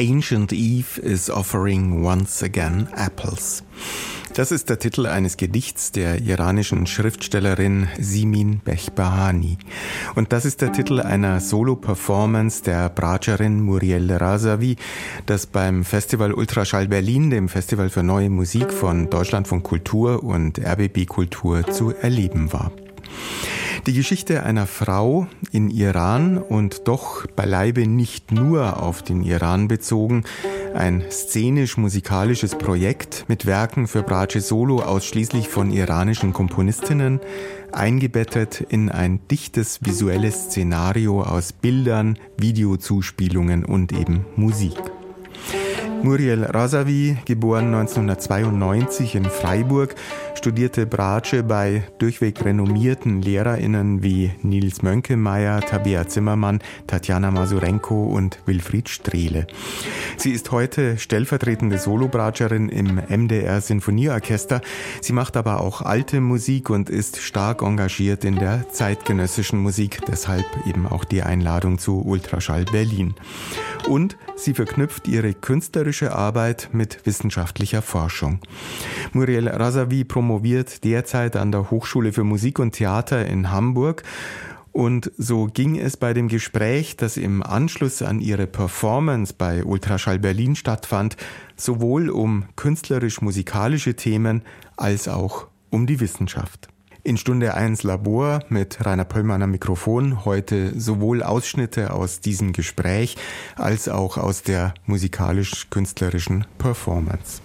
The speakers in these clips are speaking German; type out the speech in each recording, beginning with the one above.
Ancient Eve is offering once again apples. Das ist der Titel eines Gedichts der iranischen Schriftstellerin Simin Behbahani. Und das ist der Titel einer Solo-Performance der Bracerin Muriel Razavi, das beim Festival Ultraschall Berlin, dem Festival für neue Musik von Deutschlandfunk Kultur und RBB Kultur zu erleben war. Die Geschichte einer Frau in Iran und doch beileibe nicht nur auf den Iran bezogen, ein szenisch-musikalisches Projekt mit Werken für Brace Solo ausschließlich von iranischen Komponistinnen, eingebettet in ein dichtes visuelles Szenario aus Bildern, Videozuspielungen und eben Musik. Muriel Razavi, geboren 1992 in Freiburg, studierte Brace bei durchweg renommierten LehrerInnen wie Nils Mönkemeyer, Tabea Zimmermann, Tatjana Masurenko und Wilfried Strehle. Sie ist heute stellvertretende Solobracerin im MDR Sinfonieorchester. Sie macht aber auch alte Musik und ist stark engagiert in der zeitgenössischen Musik, deshalb eben auch die Einladung zu Ultraschall Berlin. Und sie verknüpft ihre künstlerische Arbeit mit wissenschaftlicher Forschung. Muriel Razavi promoviert derzeit an der Hochschule für Musik und Theater in Hamburg. Und so ging es bei dem Gespräch, das im Anschluss an ihre Performance bei Ultraschall Berlin stattfand, sowohl um künstlerisch-musikalische Themen als auch um die Wissenschaft. In Stunde 1 Labor mit Rainer Pöllmann am Mikrofon heute sowohl Ausschnitte aus diesem Gespräch als auch aus der musikalisch-künstlerischen Performance.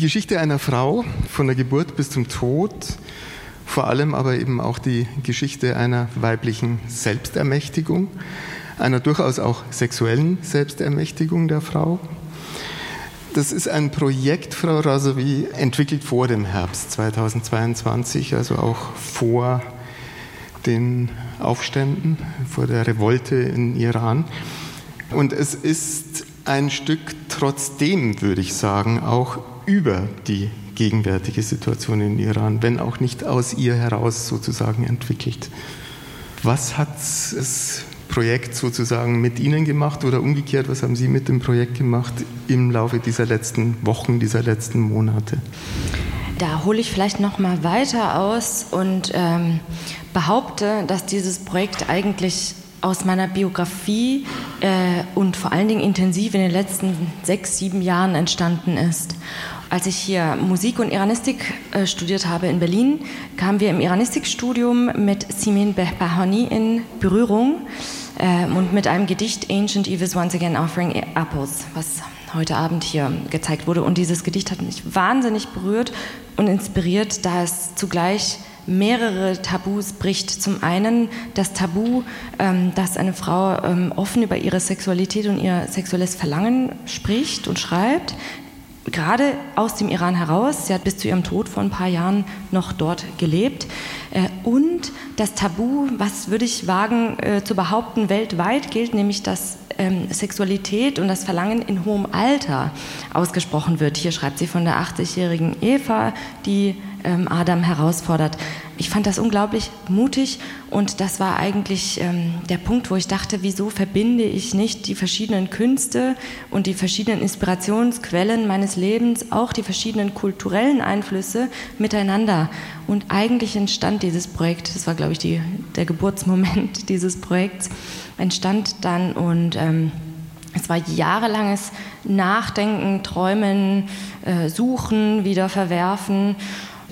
Geschichte einer Frau von der Geburt bis zum Tod, vor allem aber eben auch die Geschichte einer weiblichen Selbstermächtigung, einer durchaus auch sexuellen Selbstermächtigung der Frau. Das ist ein Projekt, Frau Rasovi, entwickelt vor dem Herbst 2022, also auch vor den Aufständen, vor der Revolte in Iran. Und es ist ein Stück trotzdem, würde ich sagen, auch über die gegenwärtige Situation in Iran, wenn auch nicht aus ihr heraus sozusagen entwickelt. Was hat das Projekt sozusagen mit Ihnen gemacht oder umgekehrt, was haben Sie mit dem Projekt gemacht im Laufe dieser letzten Wochen, dieser letzten Monate? Da hole ich vielleicht noch mal weiter aus und ähm, behaupte, dass dieses Projekt eigentlich aus meiner Biografie äh, und vor allen Dingen intensiv in den letzten sechs, sieben Jahren entstanden ist. Als ich hier Musik und Iranistik äh, studiert habe in Berlin, kamen wir im Iranistikstudium mit Simin Behbahani in Berührung äh, und mit einem Gedicht Ancient Eve is once again offering apples, was heute Abend hier gezeigt wurde. Und dieses Gedicht hat mich wahnsinnig berührt und inspiriert, da es zugleich mehrere Tabus bricht. Zum einen das Tabu, ähm, dass eine Frau ähm, offen über ihre Sexualität und ihr sexuelles Verlangen spricht und schreibt gerade aus dem Iran heraus. Sie hat bis zu ihrem Tod vor ein paar Jahren noch dort gelebt. Äh, und das Tabu, was würde ich wagen äh, zu behaupten, weltweit gilt, nämlich dass ähm, Sexualität und das Verlangen in hohem Alter ausgesprochen wird. Hier schreibt sie von der 80-jährigen Eva, die ähm, Adam herausfordert. Ich fand das unglaublich mutig und das war eigentlich ähm, der Punkt, wo ich dachte, wieso verbinde ich nicht die verschiedenen Künste und die verschiedenen Inspirationsquellen meines Lebens, auch die verschiedenen kulturellen Einflüsse miteinander. Und eigentlich entstand dieses Projekt, das war, glaube ich, die, der Geburtsmoment dieses Projekts, entstand dann und ähm, es war jahrelanges Nachdenken, Träumen, äh, Suchen, wieder verwerfen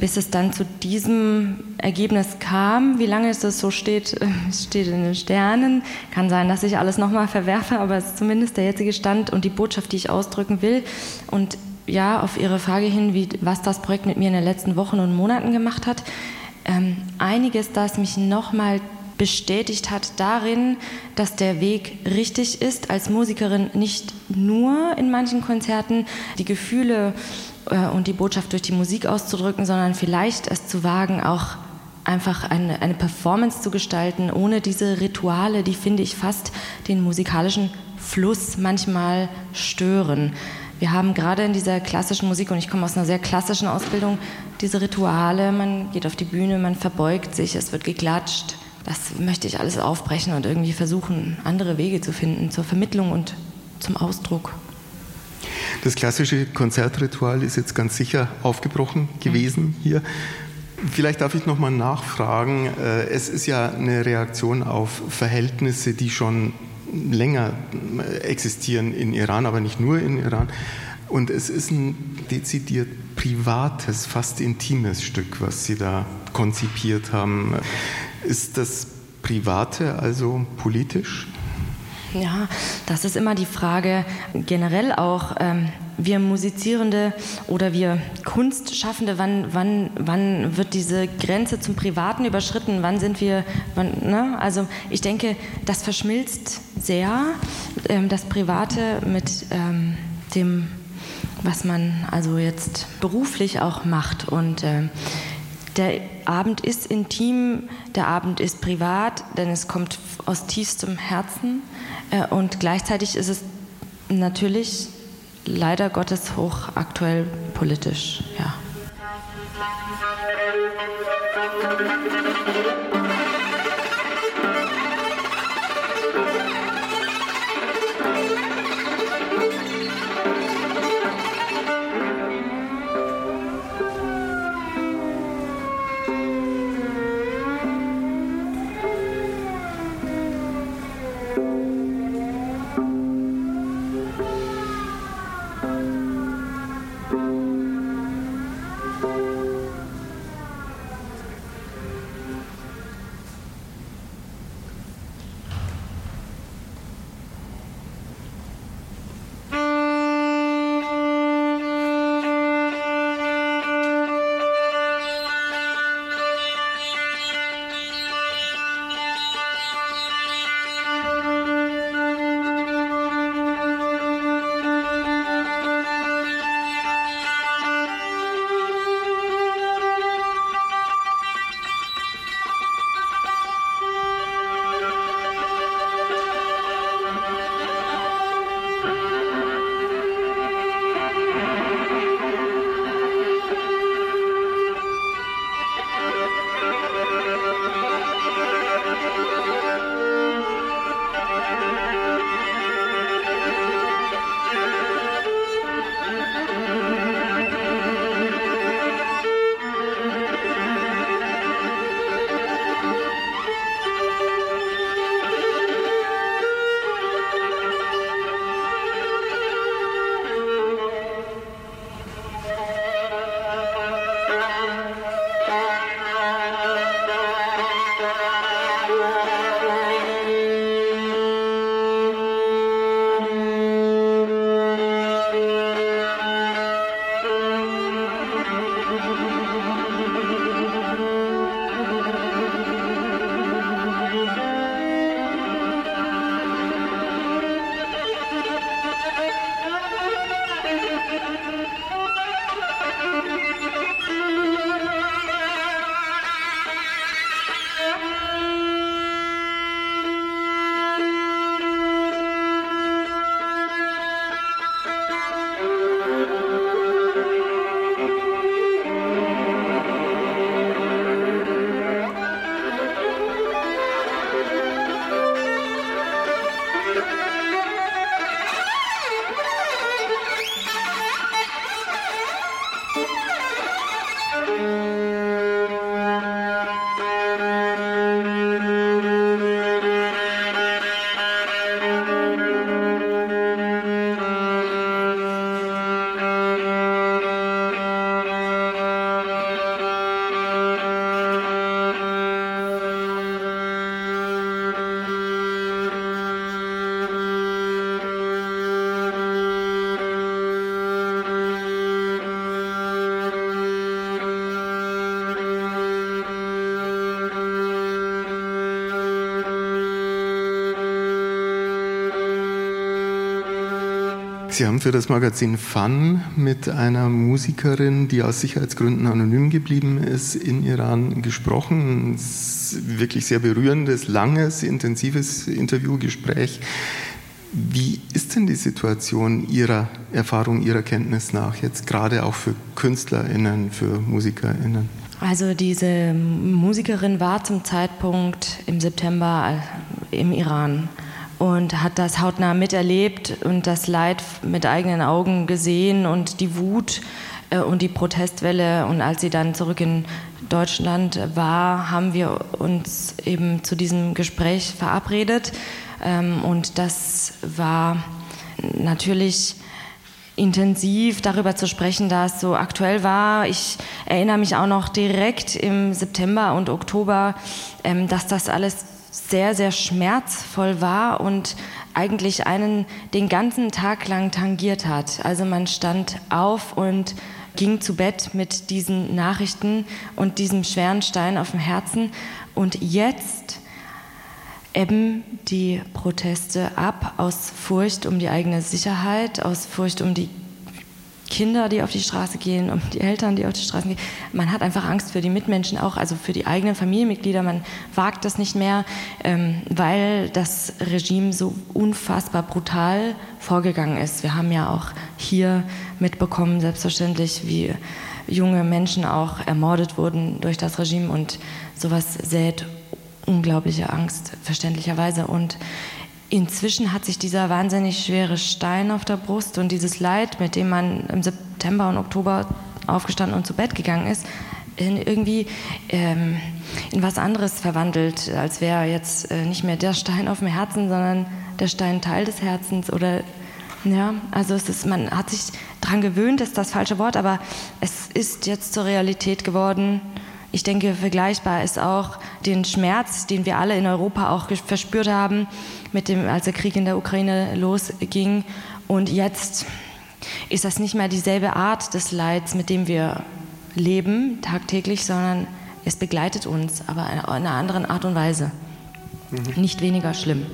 bis es dann zu diesem Ergebnis kam. Wie lange es das so steht, steht in den Sternen. Kann sein, dass ich alles nochmal verwerfe, aber es ist zumindest der jetzige Stand und die Botschaft, die ich ausdrücken will. Und ja, auf Ihre Frage hin, wie, was das Projekt mit mir in den letzten Wochen und Monaten gemacht hat. Ähm, einiges, das mich nochmal bestätigt hat darin, dass der Weg richtig ist, als Musikerin nicht nur in manchen Konzerten die Gefühle und die Botschaft durch die Musik auszudrücken, sondern vielleicht es zu wagen, auch einfach eine, eine Performance zu gestalten, ohne diese Rituale, die finde ich fast den musikalischen Fluss manchmal stören. Wir haben gerade in dieser klassischen Musik, und ich komme aus einer sehr klassischen Ausbildung, diese Rituale, man geht auf die Bühne, man verbeugt sich, es wird geklatscht. Das möchte ich alles aufbrechen und irgendwie versuchen, andere Wege zu finden zur Vermittlung und zum Ausdruck. Das klassische Konzertritual ist jetzt ganz sicher aufgebrochen gewesen hier. Vielleicht darf ich noch mal nachfragen. Äh, es ist ja eine Reaktion auf Verhältnisse, die schon länger existieren in Iran, aber nicht nur in Iran. Und es ist ein dezidiert privates, fast intimes Stück, was Sie da konzipiert haben. Ist das Private also politisch? Ja, das ist immer die Frage generell auch. Ähm, wir Musizierende oder wir Kunstschaffende, wann, wann, wann wird diese Grenze zum Privaten überschritten? Wann sind wir, wann, ne? Also ich denke, das verschmilzt sehr, ähm, das Private mit ähm, dem, was man also jetzt beruflich auch macht. Und ähm, der Abend ist intim, der Abend ist privat, denn es kommt aus tiefstem Herzen. Äh, und gleichzeitig ist es natürlich leider Gottes hochaktuell politisch. Ja. Sie haben für das Magazin Fun mit einer Musikerin, die aus Sicherheitsgründen anonym geblieben ist, in Iran gesprochen. Ein wirklich sehr berührendes, langes, intensives Interviewgespräch. Wie ist denn die Situation Ihrer Erfahrung, Ihrer Kenntnis nach jetzt gerade auch für KünstlerInnen, für MusikerInnen? Also diese Musikerin war zum Zeitpunkt im September im Iran und hat das hautnah miterlebt und das Leid mit eigenen Augen gesehen und die Wut äh, und die Protestwelle. Und als sie dann zurück in Deutschland war, haben wir uns eben zu diesem Gespräch verabredet. Ähm, und das war natürlich intensiv darüber zu sprechen, da es so aktuell war. Ich erinnere mich auch noch direkt im September und Oktober, ähm, dass das alles sehr, sehr schmerzvoll war und eigentlich einen den ganzen Tag lang tangiert hat. Also man stand auf und ging zu Bett mit diesen Nachrichten und diesem schweren Stein auf dem Herzen. Und jetzt ebben die Proteste ab aus Furcht um die eigene Sicherheit, aus Furcht um die Kinder, die auf die Straße gehen, um die Eltern, die auf die Straße gehen. Man hat einfach Angst für die Mitmenschen auch, also für die eigenen Familienmitglieder. Man wagt das nicht mehr, ähm, weil das Regime so unfassbar brutal vorgegangen ist. Wir haben ja auch hier mitbekommen, selbstverständlich, wie junge Menschen auch ermordet wurden durch das Regime und sowas sät unglaubliche Angst, verständlicherweise. Und Inzwischen hat sich dieser wahnsinnig schwere Stein auf der Brust und dieses Leid, mit dem man im September und Oktober aufgestanden und zu Bett gegangen ist, in irgendwie ähm, in was anderes verwandelt, als wäre jetzt äh, nicht mehr der Stein auf dem Herzen, sondern der Stein Teil des Herzens oder ja, also es ist, man hat sich daran gewöhnt, ist das falsche Wort, aber es ist jetzt zur Realität geworden ich denke, vergleichbar ist auch den Schmerz, den wir alle in Europa auch verspürt haben, mit dem, als der Krieg in der Ukraine losging. Und jetzt ist das nicht mehr dieselbe Art des Leids, mit dem wir leben tagtäglich, sondern es begleitet uns, aber in einer anderen Art und Weise. Mhm. Nicht weniger schlimm.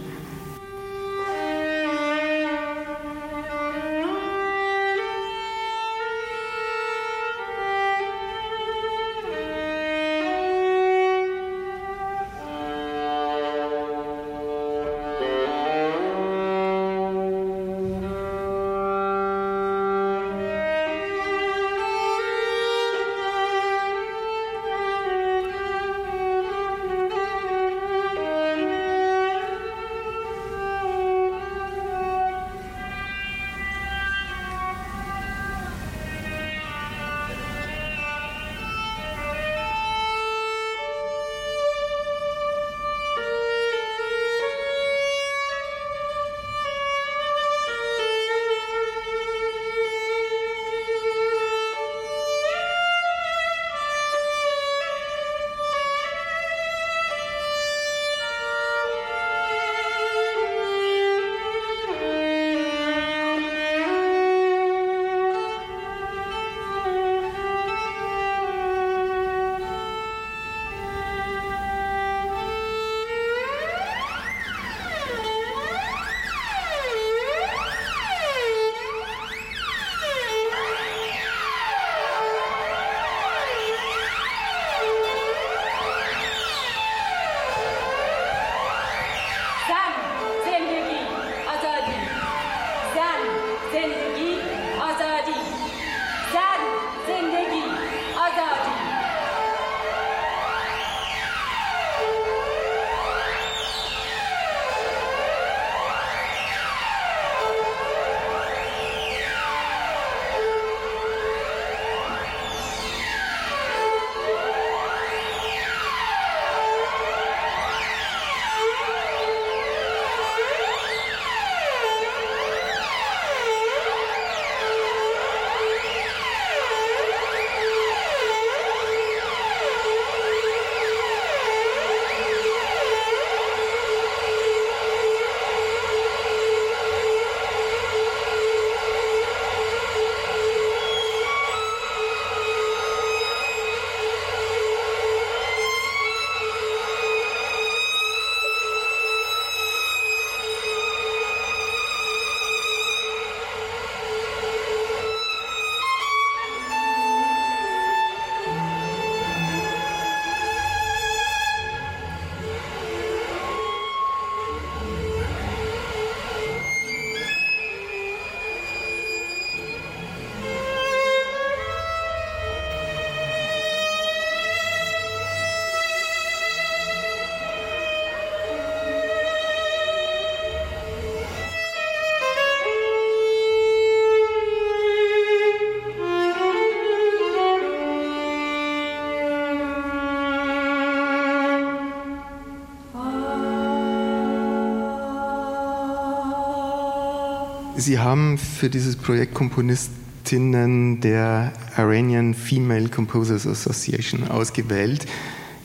Sie haben für dieses Projekt Komponistinnen der Iranian Female Composers Association ausgewählt.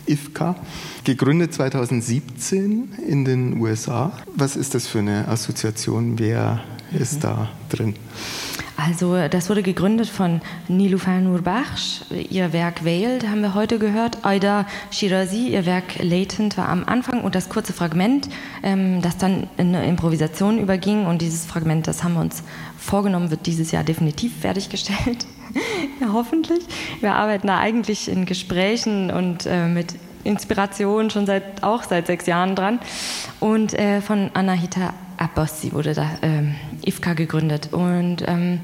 IFCA, gegründet 2017 in den USA. Was ist das für eine Assoziation? Wer ist mhm. da drin? Also das wurde gegründet von Nilufar Nurbakhsh. Ihr Werk Veiled haben wir heute gehört. Aida Shirazi, ihr Werk Latent war am Anfang und das kurze Fragment, ähm, das dann in eine Improvisation überging. Und dieses Fragment, das haben wir uns vorgenommen, wird dieses Jahr definitiv fertiggestellt. ja, hoffentlich. Wir arbeiten da eigentlich in Gesprächen und äh, mit Inspiration schon seit auch seit sechs Jahren dran. Und äh, von Anahita Abbasi wurde da ähm, IFKA gegründet. Und ähm,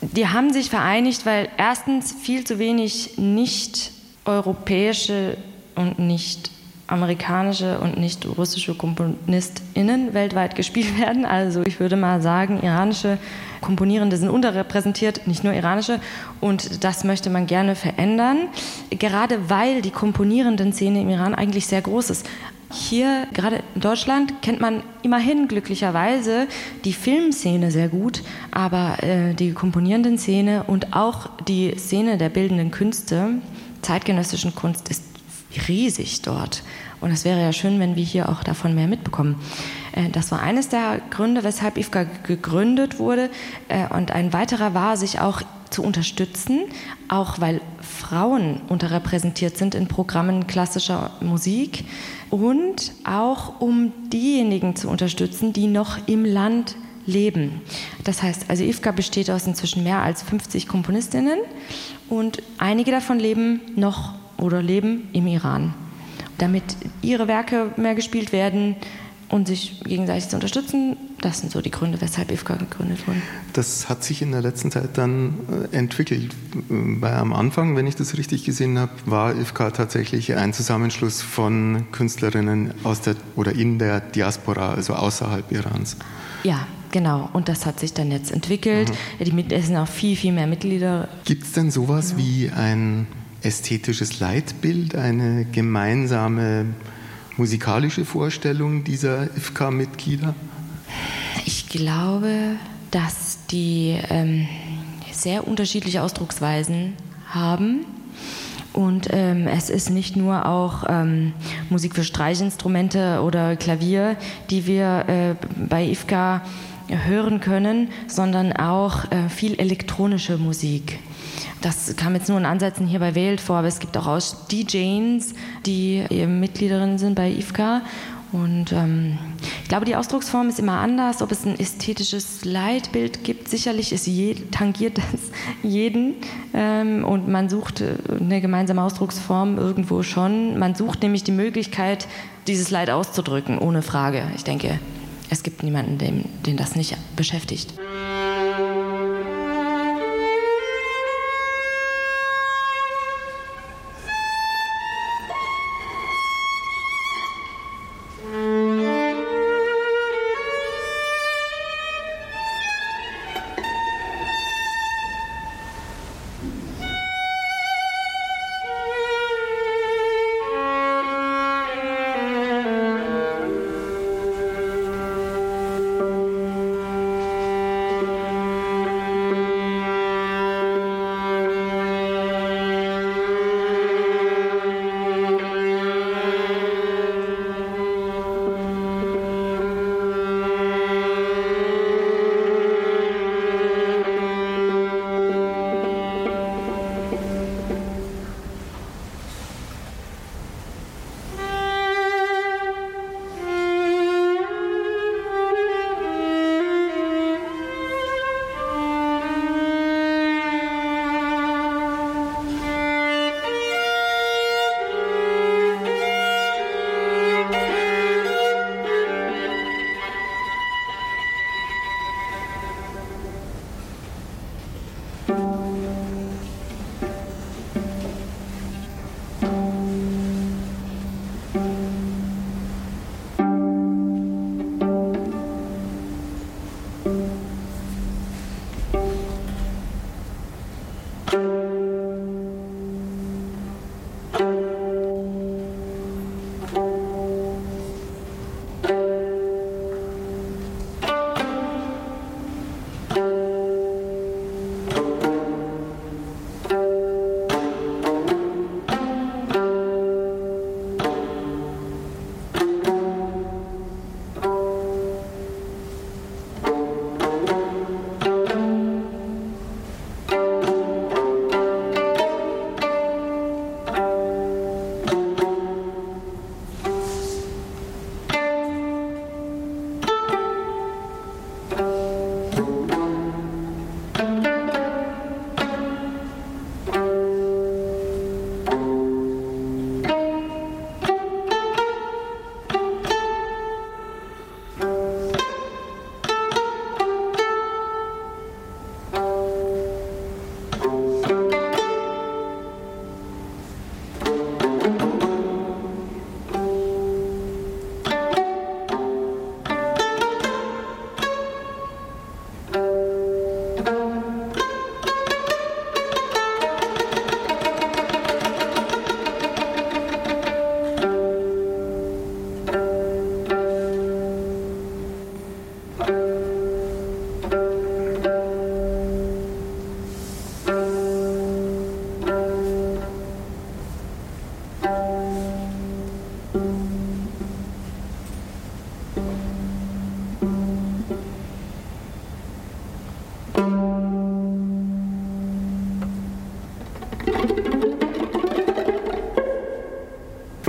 die haben sich vereinigt, weil erstens viel zu wenig nicht europäische und nicht amerikanische und nicht russische KomponistInnen weltweit gespielt werden. Also ich würde mal sagen, iranische Komponierende sind unterrepräsentiert, nicht nur iranische. Und das möchte man gerne verändern, gerade weil die komponierenden Szene im Iran eigentlich sehr groß ist. Hier, gerade in Deutschland, kennt man immerhin glücklicherweise die Filmszene sehr gut, aber äh, die komponierenden Szene und auch die Szene der bildenden Künste, zeitgenössischen Kunst, ist riesig dort. Und es wäre ja schön, wenn wir hier auch davon mehr mitbekommen. Äh, das war eines der Gründe, weshalb IFCA gegründet wurde. Äh, und ein weiterer war, sich auch zu unterstützen, auch weil Frauen unterrepräsentiert sind in Programmen klassischer Musik und auch um diejenigen zu unterstützen, die noch im Land leben. Das heißt, also IFCA besteht aus inzwischen mehr als 50 Komponistinnen und einige davon leben noch oder leben im Iran. Damit ihre Werke mehr gespielt werden, und sich gegenseitig zu unterstützen. Das sind so die Gründe, weshalb IFCA gegründet wurde. Das hat sich in der letzten Zeit dann äh, entwickelt. Weil am Anfang, wenn ich das richtig gesehen habe, war IFCA tatsächlich ein Zusammenschluss von Künstlerinnen aus der oder in der Diaspora, also außerhalb Irans. Ja, Genau, und das hat sich dann jetzt entwickelt. Mhm. Es sind auch viel, viel mehr Mitglieder. Gibt es denn sowas genau. wie ein ästhetisches Leitbild, eine gemeinsame musikalische Vorstellung dieser IFK-Mitglieder? Ich glaube, dass die ähm, sehr unterschiedliche Ausdrucksweisen haben. Und ähm, es ist nicht nur auch ähm, Musik für Streichinstrumente oder Klavier, die wir äh, bei IFKA hören können, sondern auch äh, viel elektronische Musik. Das kam jetzt nur in Ansätzen hier bei Wählt vor, aber es gibt auch aus DJs, die eben Mitgliederinnen sind bei IFK. Und ähm, ich glaube, die Ausdrucksform ist immer anders. Ob es ein ästhetisches Leitbild gibt, sicherlich ist je, tangiert das jeden. Ähm, und man sucht äh, eine gemeinsame Ausdrucksform irgendwo schon. Man sucht nämlich die Möglichkeit, dieses Leid auszudrücken, ohne Frage. Ich denke, es gibt niemanden, den, den das nicht beschäftigt.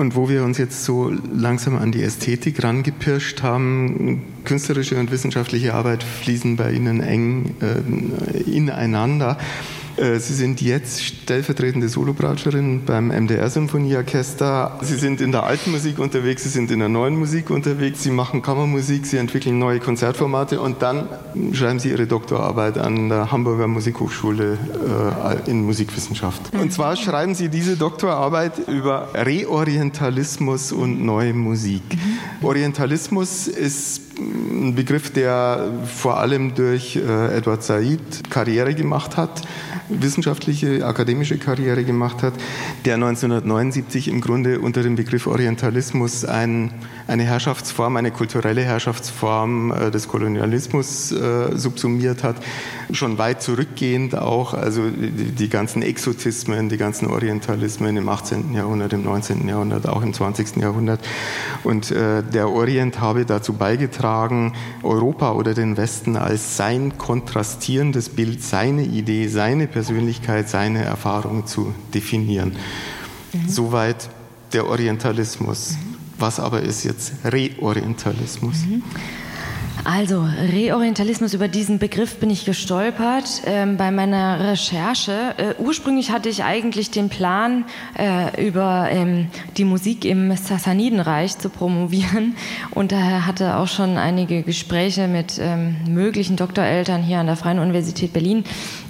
Und wo wir uns jetzt so langsam an die Ästhetik rangepirscht haben, künstlerische und wissenschaftliche Arbeit fließen bei Ihnen eng äh, ineinander. Äh, Sie sind jetzt stellvertretende Solobratscherin beim MDR Symphonieorchester. Sie sind in der alten Musik unterwegs, Sie sind in der neuen Musik unterwegs, Sie machen Kammermusik, Sie entwickeln neue Konzertformate und dann schreiben Sie Ihre Doktorarbeit an der Hamburger Musikhochschule äh, in Musikwissenschaft. Und zwar schreiben Sie diese Doktorarbeit über Reorientalismus und neue Musik. Orientalismus ist ein Begriff, der vor allem durch äh, Edward Said Karriere gemacht hat wissenschaftliche, akademische Karriere gemacht hat, der 1979 im Grunde unter dem Begriff Orientalismus ein, eine Herrschaftsform, eine kulturelle Herrschaftsform äh, des Kolonialismus äh, subsumiert hat, schon weit zurückgehend auch, also die, die, ganzen Exotismen, die ganzen Orientalismen im 18. Jahrhundert, im 19. Jahrhundert, auch im 20. Jahrhundert. Und äh, der Orient habe dazu beigetragen, Europa oder den Westen als sein kontrastierendes Bild, seine Idee, seine Persönlichkeit, seine Erfahrung zu definieren. Mhm. Soweit der Orientalismus. Mhm. Was aber ist jetzt Reorientalismus? Mhm. Also, Reorientalismus, über diesen Begriff bin ich gestolpert ähm, bei meiner Recherche. Äh, ursprünglich hatte ich eigentlich den Plan, äh, über ähm, die Musik im Sassanidenreich zu promovieren und daher hatte auch schon einige Gespräche mit ähm, möglichen Doktoreltern hier an der Freien Universität Berlin.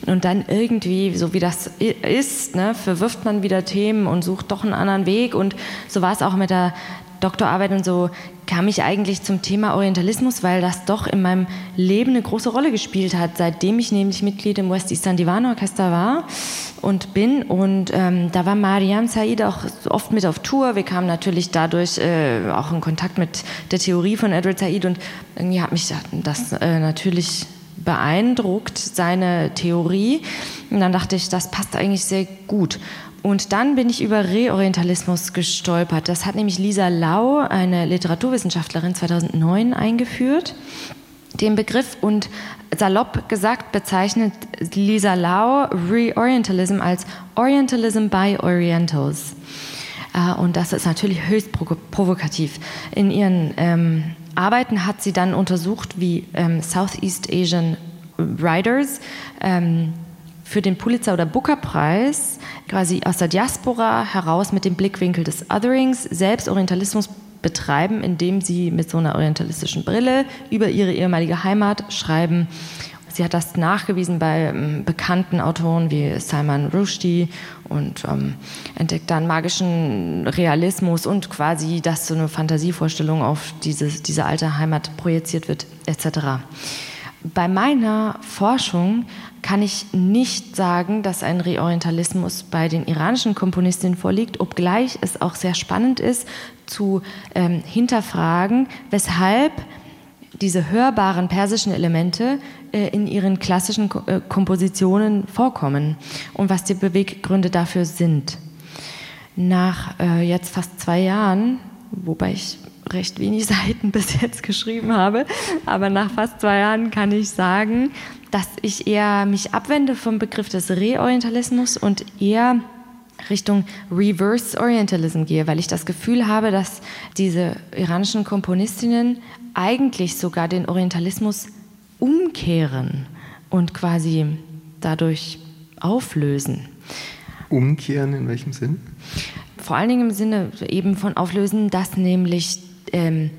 Und dann irgendwie, so wie das ist, ne, verwirft man wieder Themen und sucht doch einen anderen Weg. Und so war es auch mit der Doktorarbeit und so kam ich eigentlich zum Thema Orientalismus, weil das doch in meinem Leben eine große Rolle gespielt hat, seitdem ich nämlich Mitglied im West Eastern Divan Orchester war und bin. Und ähm, da war Mariam Said auch oft mit auf Tour. Wir kamen natürlich dadurch äh, auch in Kontakt mit der Theorie von Edward Said und irgendwie hat mich das äh, natürlich beeindruckt, seine Theorie. Und dann dachte ich, das passt eigentlich sehr gut. Und dann bin ich über Reorientalismus gestolpert. Das hat nämlich Lisa Lau, eine Literaturwissenschaftlerin, 2009 eingeführt, den Begriff. Und salopp gesagt bezeichnet Lisa Lau Reorientalism als Orientalism by Orientals. Äh, und das ist natürlich höchst provokativ. In ihren ähm, Arbeiten hat sie dann untersucht, wie ähm, Southeast Asian Writers ähm, für den Pulitzer- oder Booker-Preis quasi aus der Diaspora heraus mit dem Blickwinkel des Otherings selbst Orientalismus betreiben, indem sie mit so einer orientalistischen Brille über ihre ehemalige Heimat schreiben. Sie hat das nachgewiesen bei ähm, bekannten Autoren wie Salman Rushdie und ähm, entdeckt dann magischen Realismus und quasi, dass so eine Fantasievorstellung auf diese, diese alte Heimat projiziert wird, etc. Bei meiner Forschung kann ich nicht sagen, dass ein Reorientalismus bei den iranischen Komponistinnen vorliegt, obgleich es auch sehr spannend ist zu ähm, hinterfragen, weshalb diese hörbaren persischen Elemente äh, in ihren klassischen Ko äh, Kompositionen vorkommen und was die Beweggründe dafür sind. Nach äh, jetzt fast zwei Jahren, wobei ich recht wenig Seiten bis jetzt geschrieben habe, aber nach fast zwei Jahren kann ich sagen, dass ich eher mich abwende vom Begriff des Reorientalismus und eher Richtung Reverse Orientalism gehe, weil ich das Gefühl habe, dass diese iranischen Komponistinnen eigentlich sogar den Orientalismus umkehren und quasi dadurch auflösen. Umkehren in welchem Sinn? Vor allen Dingen im Sinne eben von auflösen, dass nämlich ähm,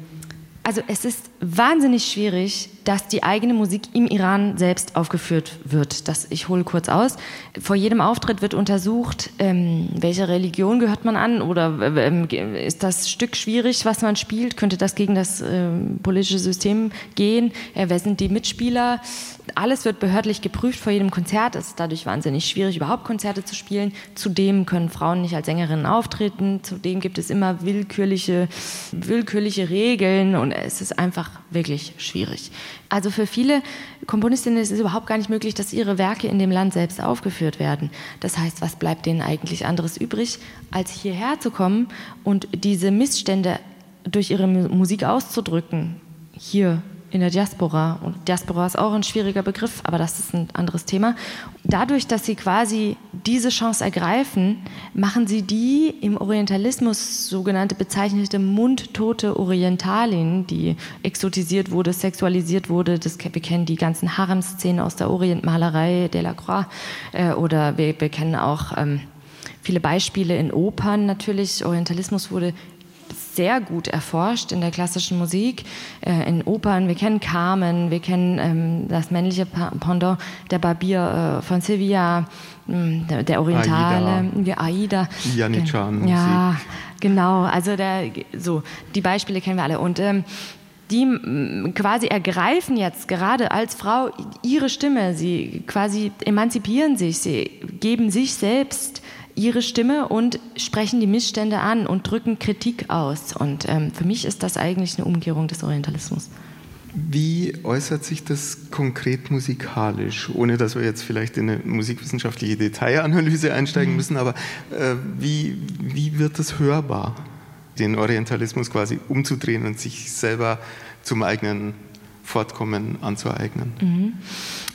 also es ist wahnsinnig schwierig, dass die eigene Musik im Iran selbst aufgeführt wird. Das, ich hole kurz aus. Vor jedem Auftritt wird untersucht, ähm, welche Religion gehört man an oder ähm, ist das Stück schwierig, was man spielt? Könnte das gegen das ähm, politische System gehen? Äh, wer sind die Mitspieler? alles wird behördlich geprüft vor jedem Konzert. Es ist dadurch wahnsinnig schwierig, überhaupt Konzerte zu spielen. Zudem können Frauen nicht als Sängerinnen auftreten. Zudem gibt es immer willkürliche, willkürliche Regeln und es ist einfach wirklich schwierig. Also für viele Komponistinnen ist es überhaupt gar nicht möglich, dass ihre Werke in dem Land selbst aufgeführt werden. Das heißt, was bleibt denen eigentlich anderes übrig, als hierher zu kommen und diese Missstände durch ihre Musik auszudrücken, hier in der Diaspora. Und Diaspora ist auch ein schwieriger Begriff, aber das ist ein anderes Thema. Dadurch, dass sie quasi diese Chance ergreifen, machen sie die im Orientalismus sogenannte bezeichnete mundtote Orientalin, die exotisiert wurde, sexualisiert wurde. Das, wir kennen die ganzen Harem-Szenen aus der Orientmalerei Delacroix äh, oder wir, wir kennen auch ähm, viele Beispiele in Opern natürlich. Orientalismus wurde sehr gut erforscht in der klassischen Musik, äh, in Opern. Wir kennen Carmen, wir kennen ähm, das männliche Pendant der Barbier äh, von Sevilla, hm, der, der Orientale, Aida. Aida. Janitschan. Ja, genau. Also der, so die Beispiele kennen wir alle und ähm, die quasi ergreifen jetzt gerade als Frau ihre Stimme, sie quasi emanzipieren sich, sie geben sich selbst ihre Stimme und sprechen die Missstände an und drücken Kritik aus. Und ähm, für mich ist das eigentlich eine Umkehrung des Orientalismus. Wie äußert sich das konkret musikalisch, ohne dass wir jetzt vielleicht in eine musikwissenschaftliche Detailanalyse einsteigen mhm. müssen, aber äh, wie, wie wird das hörbar, den Orientalismus quasi umzudrehen und sich selber zum eigenen Fortkommen anzueignen? Mhm.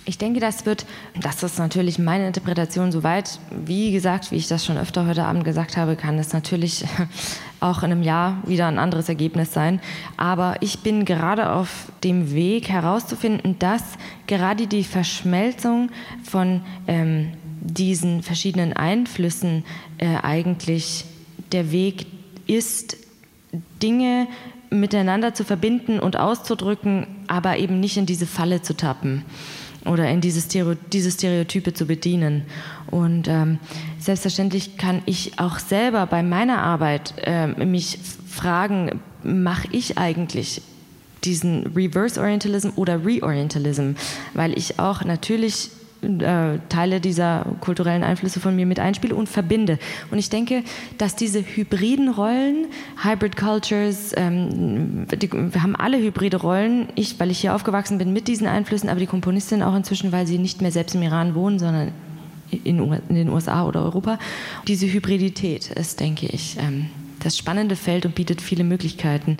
Ich denke, das wird, das ist natürlich meine Interpretation soweit. Wie gesagt, wie ich das schon öfter heute Abend gesagt habe, kann es natürlich auch in einem Jahr wieder ein anderes Ergebnis sein. Aber ich bin gerade auf dem Weg herauszufinden, dass gerade die Verschmelzung von ähm, diesen verschiedenen Einflüssen äh, eigentlich der Weg ist, Dinge miteinander zu verbinden und auszudrücken, aber eben nicht in diese Falle zu tappen oder in diese, Stereo, diese Stereotype zu bedienen. Und ähm, selbstverständlich kann ich auch selber bei meiner Arbeit äh, mich fragen, mache ich eigentlich diesen Reverse Orientalism oder Reorientalism, weil ich auch natürlich äh, Teile dieser kulturellen Einflüsse von mir mit einspiele und verbinde. Und ich denke, dass diese hybriden Rollen, Hybrid Cultures, ähm, die, wir haben alle hybride Rollen. Ich, weil ich hier aufgewachsen bin mit diesen Einflüssen, aber die Komponistin auch inzwischen, weil sie nicht mehr selbst im Iran wohnen, sondern in, in den USA oder Europa. Diese Hybridität ist, denke ich, ähm, das spannende Feld und bietet viele Möglichkeiten.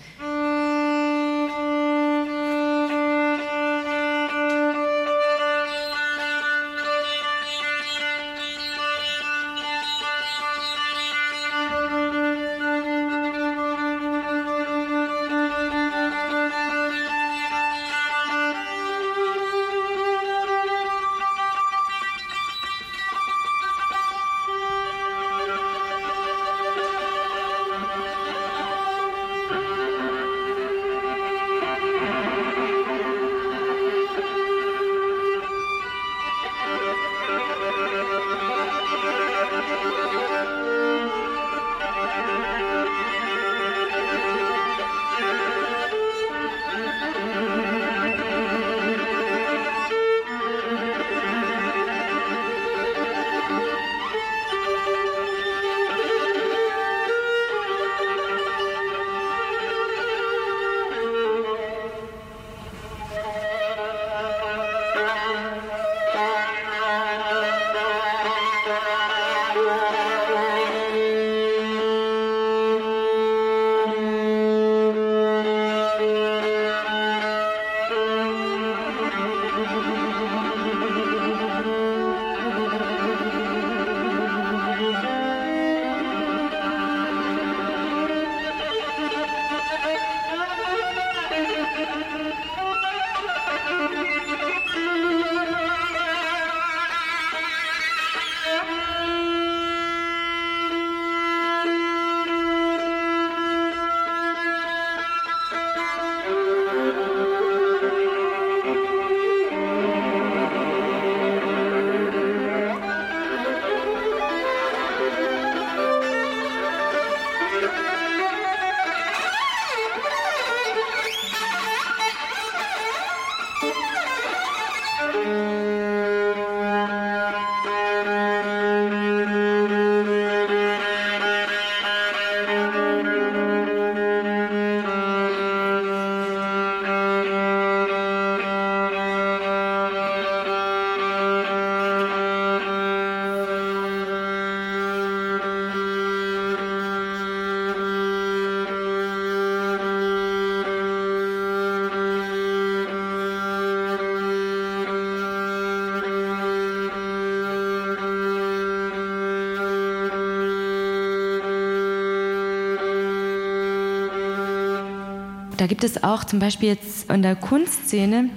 Da gibt es auch zum Beispiel jetzt in der Kunstszene,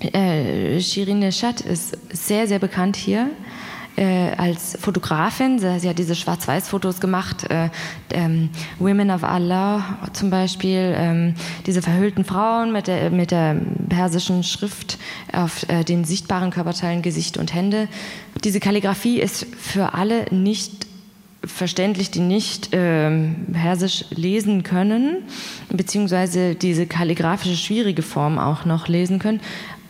äh, Shirin Neshat ist sehr, sehr bekannt hier äh, als Fotografin. Sie hat diese Schwarz-Weiß-Fotos gemacht, äh, ähm, Women of Allah zum Beispiel, ähm, diese verhüllten Frauen mit der, mit der persischen Schrift auf äh, den sichtbaren Körperteilen Gesicht und Hände. Diese Kalligrafie ist für alle nicht verständlich, die nicht äh, Persisch lesen können, beziehungsweise diese kalligrafische schwierige Form auch noch lesen können.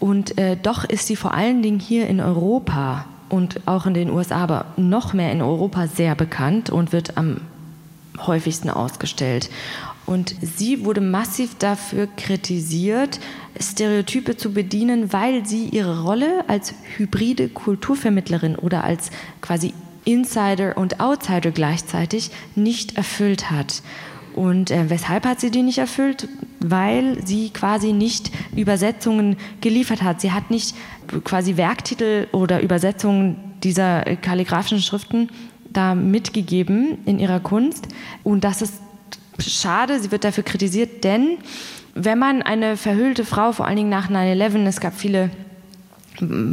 Und äh, doch ist sie vor allen Dingen hier in Europa und auch in den USA, aber noch mehr in Europa sehr bekannt und wird am häufigsten ausgestellt. Und sie wurde massiv dafür kritisiert, Stereotype zu bedienen, weil sie ihre Rolle als hybride Kulturvermittlerin oder als quasi Insider und Outsider gleichzeitig nicht erfüllt hat. Und äh, weshalb hat sie die nicht erfüllt? Weil sie quasi nicht Übersetzungen geliefert hat. Sie hat nicht quasi Werktitel oder Übersetzungen dieser kalligraphischen Schriften da mitgegeben in ihrer Kunst. Und das ist schade, sie wird dafür kritisiert, denn wenn man eine verhüllte Frau, vor allen Dingen nach 9-11, es gab viele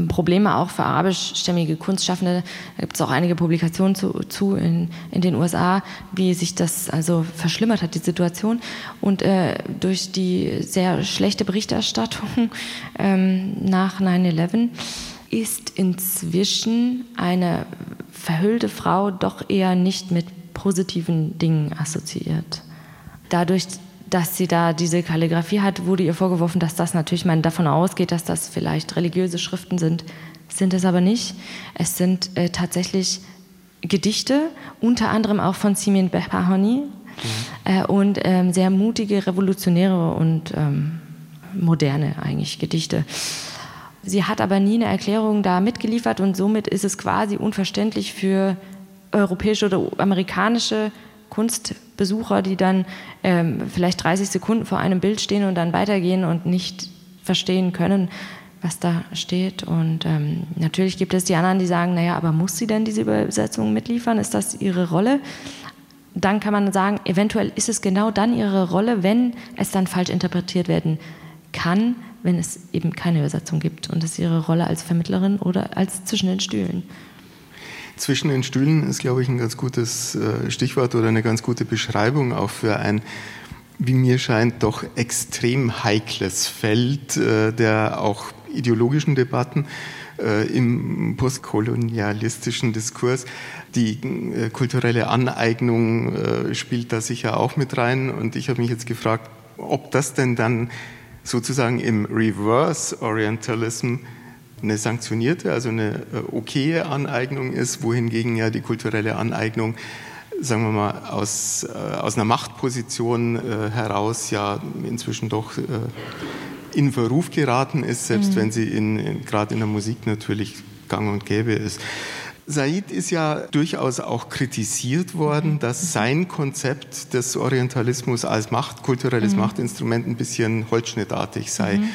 Probleme auch für arabischstämmige Kunstschaffende. Da gibt es auch einige Publikationen zu, zu in, in, den USA, wie sich das also verschlimmert hat, die Situation. Und äh, durch die sehr schlechte Berichterstattung ähm, nach 9-11 ist inzwischen eine verhüllte Frau doch eher nicht mit positiven Dingen assoziiert. Dadurch, dass sie da diese Kalligrafie hat, wurde ihr vorgeworfen, dass das natürlich man davon ausgeht, dass das vielleicht religiöse Schriften sind. Sind es aber nicht. Es sind äh, tatsächlich Gedichte, unter anderem auch von Simeon Behani mhm. äh, und ähm, sehr mutige, revolutionäre und ähm, moderne eigentlich Gedichte. Sie hat aber nie eine Erklärung da mitgeliefert und somit ist es quasi unverständlich für europäische oder amerikanische Kunstbesucher, die dann ähm, vielleicht 30 Sekunden vor einem Bild stehen und dann weitergehen und nicht verstehen können, was da steht. Und ähm, natürlich gibt es die anderen, die sagen, naja, aber muss sie denn diese Übersetzung mitliefern? Ist das ihre Rolle? Dann kann man sagen, eventuell ist es genau dann ihre Rolle, wenn es dann falsch interpretiert werden kann, wenn es eben keine Übersetzung gibt und es ihre Rolle als Vermittlerin oder als zwischen den Stühlen. Zwischen den Stühlen ist, glaube ich, ein ganz gutes äh, Stichwort oder eine ganz gute Beschreibung auch für ein, wie mir scheint, doch extrem heikles Feld äh, der auch ideologischen Debatten äh, im postkolonialistischen Diskurs. Die kulturelle Aneignung spielt da sicher auch mit rein. Und ich habe mich jetzt gefragt, ob das denn dann sozusagen im Reverse Orientalism eine sanktionierte, also eine äh, okaye Aneignung ist, wohingegen ja die kulturelle Aneignung, sagen wir mal, aus, äh, aus einer Machtposition äh, heraus ja inzwischen doch in Verruf geraten ist, selbst mhm. wenn sie in, in gerade in der Musik natürlich gang und gäbe ist. Said ist ja durchaus auch kritisiert worden, mhm. dass sein Konzept des Orientalismus als Macht, kulturelles mhm. Machtinstrument ein bisschen holzschnittartig sei. Mhm. mhm.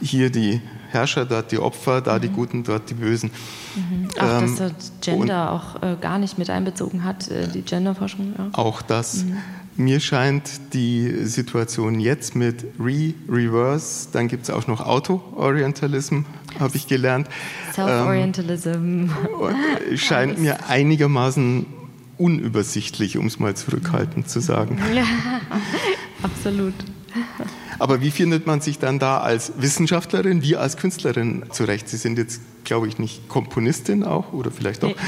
Hier die Herrscher, dort die Opfer, da die mhm. Guten, dort die Bösen. Mhm. Auch, ähm, dass er Gender auch äh, gar nicht mit einbezogen hat, äh, die Genderforschung. Ja. Auch das. Mhm. Mir scheint die Situation jetzt mit Re-Reverse, dann gibt es auch noch Auto-Orientalism, habe ich gelernt. Self-Orientalism. Ähm, scheint mir einigermaßen unübersichtlich, um es mal zurückhaltend zu sagen. Ja, absolut. Aber wie findet man sich dann da als Wissenschaftlerin, wie als Künstlerin zurecht? Sie sind jetzt, glaube ich, nicht Komponistin auch oder vielleicht doch.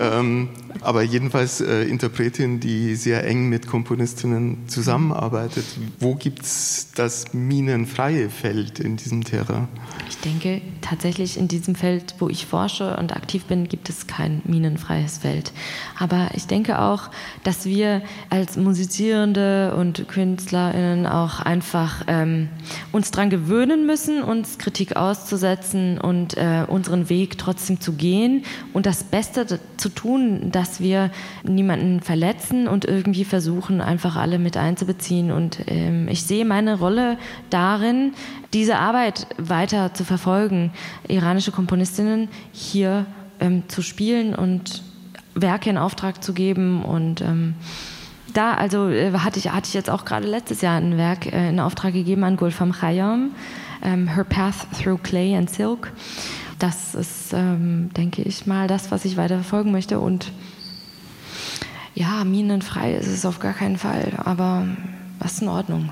Ähm, aber jedenfalls äh, Interpretin, die sehr eng mit Komponistinnen zusammenarbeitet. Wo gibt es das minenfreie Feld in diesem Terrain? Ich denke, tatsächlich in diesem Feld, wo ich forsche und aktiv bin, gibt es kein minenfreies Feld. Aber ich denke auch, dass wir als Musizierende und KünstlerInnen auch einfach ähm, uns daran gewöhnen müssen, uns Kritik auszusetzen und äh, unseren Weg trotzdem zu gehen und das Beste zu tun, dass wir niemanden verletzen und irgendwie versuchen, einfach alle mit einzubeziehen. Und ähm, ich sehe meine Rolle darin, diese Arbeit weiter zu verfolgen, iranische Komponistinnen hier ähm, zu spielen und Werke in Auftrag zu geben und ähm, da, also äh, hatte ich, hatte ich jetzt auch gerade letztes Jahr ein Werk äh, in Auftrag gegeben an Gulfam Khayyam, ähm, Her Path Through Clay and Silk. Das ist, ähm, denke ich mal, das, was ich weiter verfolgen möchte. Und ja, minenfrei ist es auf gar keinen Fall, aber das ist in Ordnung.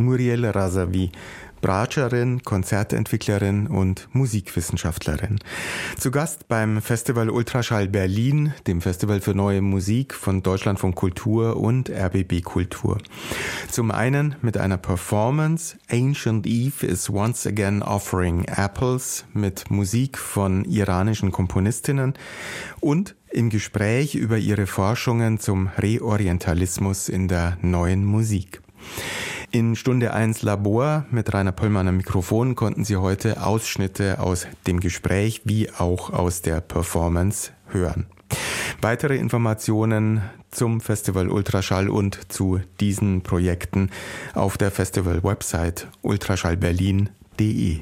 Muriel Razavi, Bratscherin, Konzertentwicklerin und Musikwissenschaftlerin. Zu Gast beim Festival Ultraschall Berlin, dem Festival für neue Musik von Deutschlandfunk Kultur und RBB Kultur. Zum einen mit einer Performance Ancient Eve is once again offering apples mit Musik von iranischen Komponistinnen und im Gespräch über ihre Forschungen zum Reorientalismus in der neuen Musik. In Stunde 1 Labor mit Rainer Pollmann am Mikrofon konnten Sie heute Ausschnitte aus dem Gespräch wie auch aus der Performance hören. Weitere Informationen zum Festival Ultraschall und zu diesen Projekten auf der Festival-Website ultraschallberlin.de.